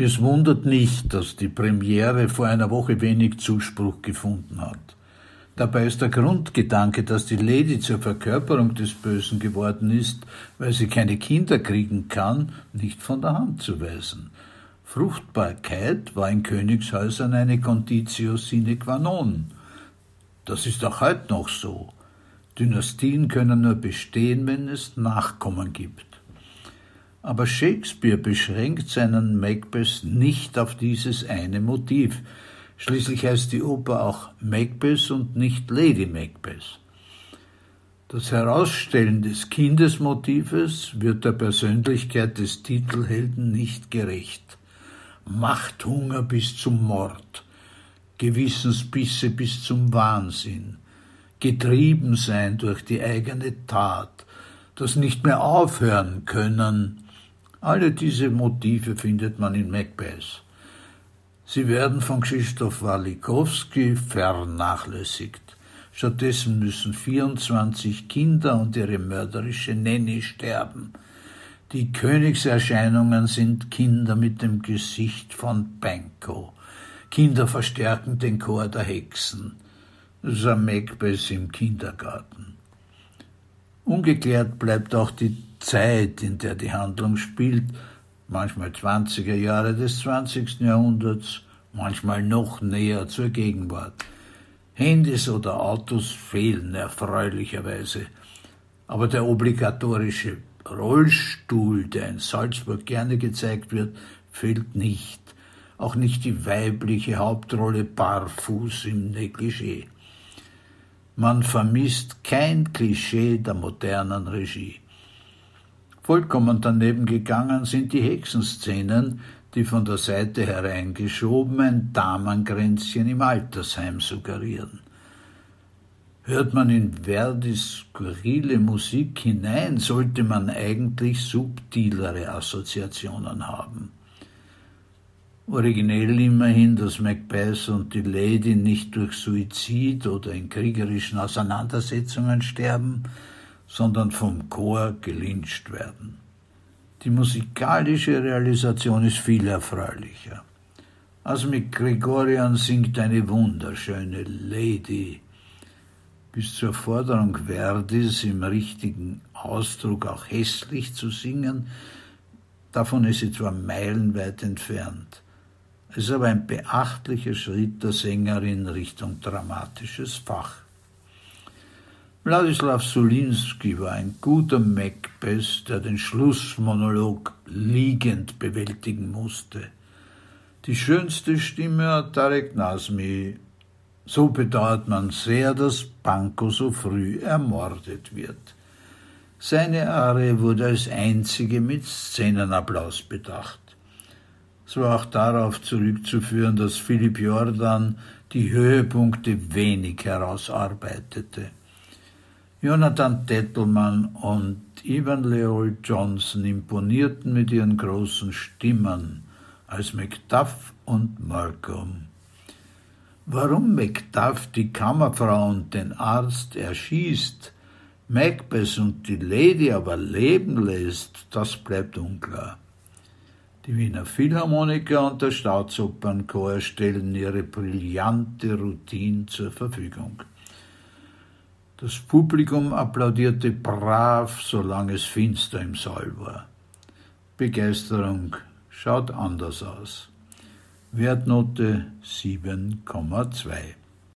Es wundert nicht, dass die Premiere vor einer Woche wenig Zuspruch gefunden hat. Dabei ist der Grundgedanke, dass die Lady zur Verkörperung des Bösen geworden ist, weil sie keine Kinder kriegen kann, nicht von der Hand zu weisen. Fruchtbarkeit war in Königshäusern eine Conditio sine qua non. Das ist auch heute noch so. Dynastien können nur bestehen, wenn es Nachkommen gibt. Aber Shakespeare beschränkt seinen Macbeth nicht auf dieses eine Motiv. Schließlich heißt die Oper auch Macbeth und nicht Lady Macbeth. Das Herausstellen des Kindesmotives wird der Persönlichkeit des Titelhelden nicht gerecht. Machthunger bis zum Mord, Gewissensbisse bis zum Wahnsinn, getrieben sein durch die eigene Tat, das nicht mehr aufhören können, alle diese Motive findet man in Macbeth. Sie werden von Krzysztof Walikowski vernachlässigt. Stattdessen müssen 24 Kinder und ihre mörderische Nanny sterben. Die Königserscheinungen sind Kinder mit dem Gesicht von Pankow. Kinder verstärken den Chor der Hexen. Das ist ein Macbeth im Kindergarten. Ungeklärt bleibt auch die Zeit, in der die Handlung spielt, manchmal 20er Jahre des 20. Jahrhunderts, manchmal noch näher zur Gegenwart. Handys oder Autos fehlen erfreulicherweise, aber der obligatorische Rollstuhl, der in Salzburg gerne gezeigt wird, fehlt nicht. Auch nicht die weibliche Hauptrolle barfuß im Negligé. Man vermisst kein Klischee der modernen Regie. Vollkommen daneben gegangen sind die Hexenszenen, die von der Seite hereingeschoben ein Damenkränzchen im Altersheim suggerieren. Hört man in Verdis skurrile Musik hinein, sollte man eigentlich subtilere Assoziationen haben. Originell immerhin, dass Macbeth und die Lady nicht durch Suizid oder in kriegerischen Auseinandersetzungen sterben, sondern vom Chor gelyncht werden. Die musikalische Realisation ist viel erfreulicher. Also mit Gregorian singt eine wunderschöne Lady. Bis zur Forderung Verdis im richtigen Ausdruck auch hässlich zu singen, davon ist sie zwar meilenweit entfernt. Es ist aber ein beachtlicher Schritt der Sängerin Richtung dramatisches Fach. Wladislaw Sulinski war ein guter Macbeth, der den Schlussmonolog liegend bewältigen musste. Die schönste Stimme hat Tarek Nazmi. So bedauert man sehr, dass Panko so früh ermordet wird. Seine Arie wurde als einzige mit Szenenapplaus bedacht. Es war auch darauf zurückzuführen, dass Philipp Jordan die Höhepunkte wenig herausarbeitete. Jonathan Tettelmann und Ivan Leol Johnson imponierten mit ihren großen Stimmen als Macduff und Malcolm. Warum Macduff die Kammerfrau und den Arzt erschießt, Macbeth und die Lady aber leben lässt, das bleibt unklar. Die Wiener Philharmoniker und der Staatsopernchor stellen ihre brillante Routine zur Verfügung. Das Publikum applaudierte brav, solange es finster im Saal war. Begeisterung schaut anders aus. Wertnote 7,2.